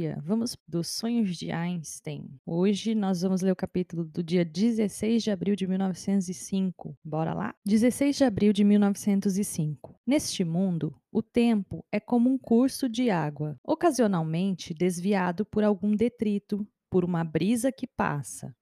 Dia, vamos dos sonhos de Einstein. Hoje nós vamos ler o capítulo do dia 16 de abril de 1905. Bora lá? 16 de abril de 1905. Neste mundo, o tempo é como um curso de água, ocasionalmente desviado por algum detrito, por uma brisa que passa.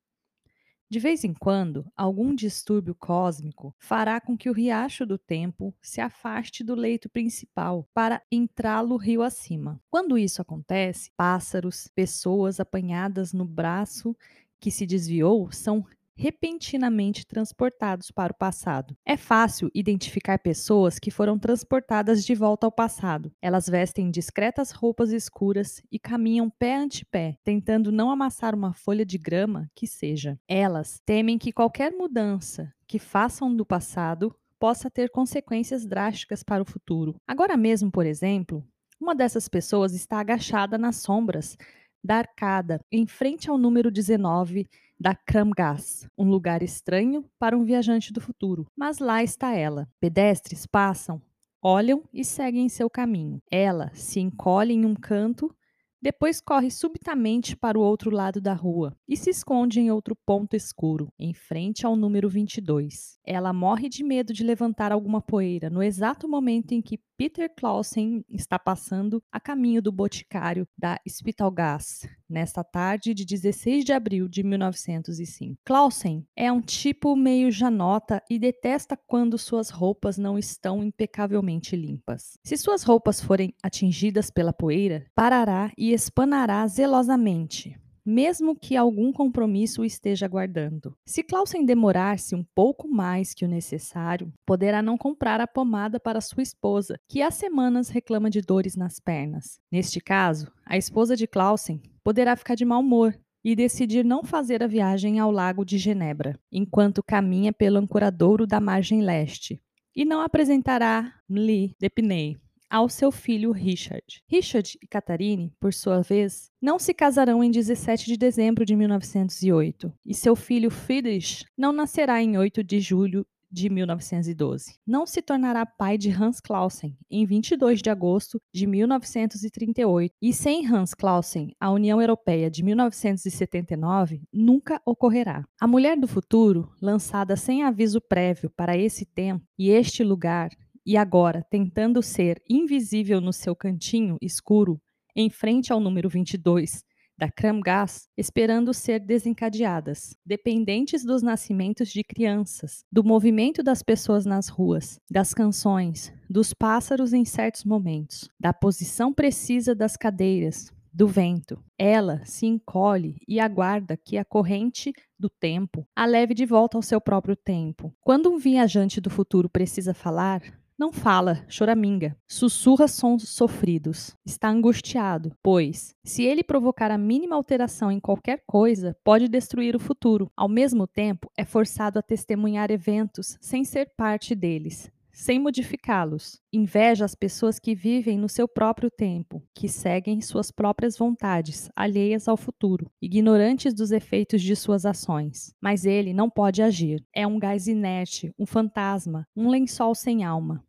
De vez em quando, algum distúrbio cósmico fará com que o riacho do tempo se afaste do leito principal para entrá-lo rio acima. Quando isso acontece, pássaros, pessoas apanhadas no braço que se desviou são repentinamente transportados para o passado. É fácil identificar pessoas que foram transportadas de volta ao passado. Elas vestem discretas roupas escuras e caminham pé ante pé, tentando não amassar uma folha de grama que seja. Elas temem que qualquer mudança que façam do passado possa ter consequências drásticas para o futuro. Agora mesmo, por exemplo, uma dessas pessoas está agachada nas sombras da arcada, em frente ao número 19 da Kramgas, um lugar estranho para um viajante do futuro. Mas lá está ela. Pedestres passam, olham e seguem seu caminho. Ela se encolhe em um canto depois corre subitamente para o outro lado da rua e se esconde em outro ponto escuro, em frente ao número 22. Ela morre de medo de levantar alguma poeira no exato momento em que Peter Clausen está passando a caminho do boticário da Spitalgas, nesta tarde de 16 de abril de 1905. Clausen é um tipo meio janota e detesta quando suas roupas não estão impecavelmente limpas. Se suas roupas forem atingidas pela poeira, parará e espanará zelosamente mesmo que algum compromisso o esteja aguardando. Se Clausen demorar-se um pouco mais que o necessário, poderá não comprar a pomada para sua esposa, que há semanas reclama de dores nas pernas. Neste caso, a esposa de Clausen poderá ficar de mau humor e decidir não fazer a viagem ao Lago de Genebra, enquanto caminha pelo ancoradouro da margem leste, e não apresentará Mli Depney, ao seu filho Richard. Richard e Catherine, por sua vez, não se casarão em 17 de dezembro de 1908, e seu filho Friedrich não nascerá em 8 de julho de 1912. Não se tornará pai de Hans Clausen em 22 de agosto de 1938, e sem Hans Clausen, a União Europeia de 1979 nunca ocorrerá. A Mulher do Futuro, lançada sem aviso prévio para esse tempo e este lugar, e agora, tentando ser invisível no seu cantinho escuro, em frente ao número 22 da Kramgas, esperando ser desencadeadas, dependentes dos nascimentos de crianças, do movimento das pessoas nas ruas, das canções, dos pássaros em certos momentos, da posição precisa das cadeiras, do vento. Ela se encolhe e aguarda que a corrente do tempo a leve de volta ao seu próprio tempo. Quando um viajante do futuro precisa falar, não fala, choraminga, sussurra sons sofridos. Está angustiado, pois, se ele provocar a mínima alteração em qualquer coisa, pode destruir o futuro. Ao mesmo tempo, é forçado a testemunhar eventos sem ser parte deles, sem modificá-los. Inveja as pessoas que vivem no seu próprio tempo, que seguem suas próprias vontades, alheias ao futuro, ignorantes dos efeitos de suas ações. Mas ele não pode agir. É um gás inerte, um fantasma, um lençol sem alma.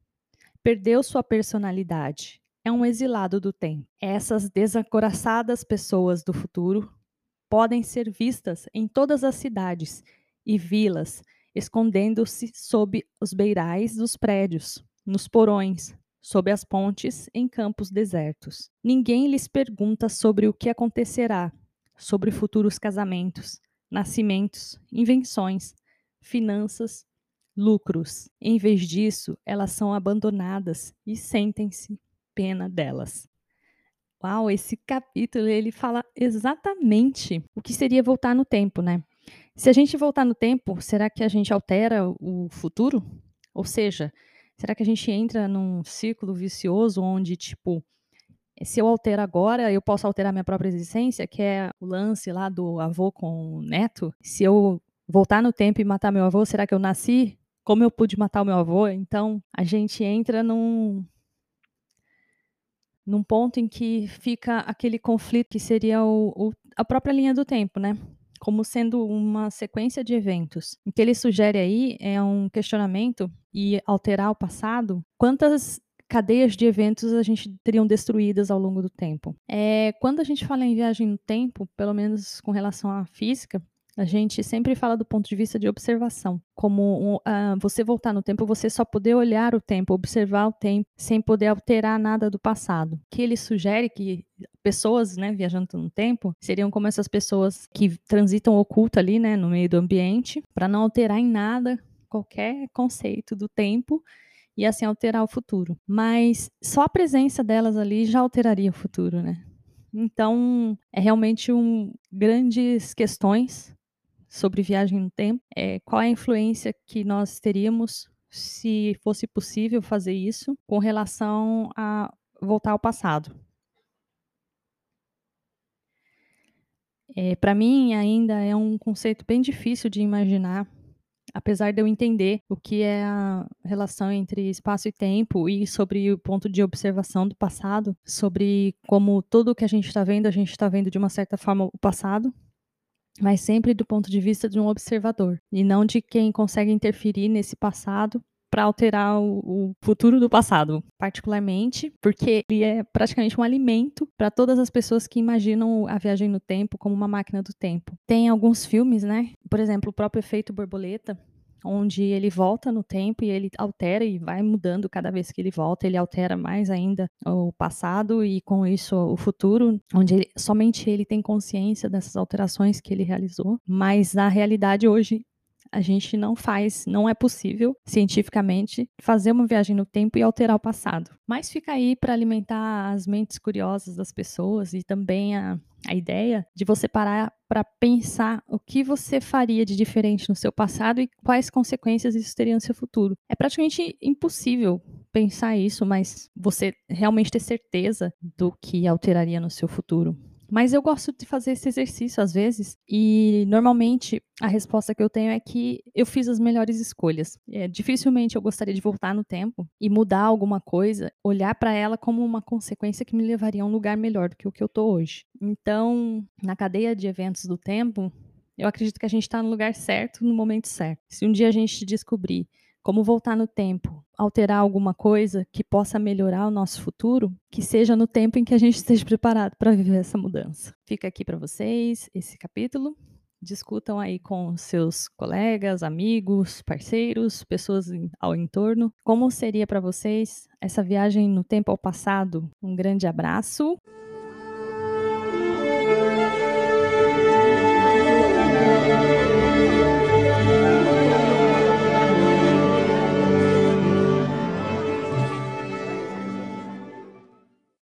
Perdeu sua personalidade. É um exilado do tempo. Essas desacoraçadas pessoas do futuro podem ser vistas em todas as cidades e vilas, escondendo-se sob os beirais dos prédios, nos porões, sob as pontes, em campos desertos. Ninguém lhes pergunta sobre o que acontecerá, sobre futuros casamentos, nascimentos, invenções, finanças lucros. Em vez disso, elas são abandonadas e sentem-se pena delas. Uau, esse capítulo ele fala exatamente o que seria voltar no tempo, né? Se a gente voltar no tempo, será que a gente altera o futuro? Ou seja, será que a gente entra num círculo vicioso onde, tipo, se eu altero agora, eu posso alterar minha própria existência, que é o lance lá do avô com o neto? Se eu voltar no tempo e matar meu avô, será que eu nasci como eu pude matar o meu avô. Então, a gente entra num, num ponto em que fica aquele conflito que seria o, o, a própria linha do tempo, né? Como sendo uma sequência de eventos. O que ele sugere aí é um questionamento e alterar o passado. Quantas cadeias de eventos a gente teriam destruídas ao longo do tempo. É, quando a gente fala em viagem no tempo, pelo menos com relação à física, a gente sempre fala do ponto de vista de observação, como uh, você voltar no tempo, você só poder olhar o tempo, observar o tempo, sem poder alterar nada do passado. Que ele sugere que pessoas, né, viajando no tempo, seriam como essas pessoas que transitam oculto ali, né, no meio do ambiente, para não alterar em nada qualquer conceito do tempo e assim alterar o futuro. Mas só a presença delas ali já alteraria o futuro, né? Então, é realmente um grandes questões sobre viagem no tempo. É, qual é a influência que nós teríamos se fosse possível fazer isso com relação a voltar ao passado? É, Para mim, ainda é um conceito bem difícil de imaginar, apesar de eu entender o que é a relação entre espaço e tempo e sobre o ponto de observação do passado, sobre como tudo o que a gente está vendo, a gente está vendo de uma certa forma o passado, mas sempre do ponto de vista de um observador e não de quem consegue interferir nesse passado para alterar o, futuro do passado, particularmente porque ele é praticamente um alimento para todas as pessoas que imaginam a viagem no tempo como uma máquina do tempo. Tem alguns filmes, né? Por exemplo, o próprio efeito borboleta, onde ele volta no tempo e ele altera e vai mudando cada vez que ele volta, ele altera mais ainda o passado e com isso o futuro, onde ele, somente ele tem consciência dessas alterações que ele realizou, mas na realidade hoje a gente não faz, não é possível cientificamente fazer uma viagem no tempo e alterar o passado. Mas fica aí para alimentar as mentes curiosas das pessoas e também a, a ideia de você parar para pensar o que você faria de diferente no seu passado e quais consequências isso teria no seu futuro. É praticamente impossível pensar isso, mas você realmente ter certeza do que alteraria no seu futuro. Mas eu gosto de fazer esse exercício às vezes, e normalmente a resposta que eu tenho é que eu fiz as melhores escolhas. É, dificilmente eu gostaria de voltar no tempo e mudar alguma coisa, olhar para ela como uma consequência que me levaria a um lugar melhor do que o que eu tô hoje. Então, na cadeia de eventos do tempo, eu acredito que a gente está no lugar certo, no momento certo. Se um dia a gente descobrir como voltar no tempo, alterar alguma coisa que possa melhorar o nosso futuro, que seja no tempo em que a gente esteja preparado para viver essa mudança. Fica aqui para vocês esse capítulo. Discutam aí com seus colegas, amigos, parceiros, pessoas ao entorno. Como seria para vocês essa viagem no tempo ao passado? Um grande abraço.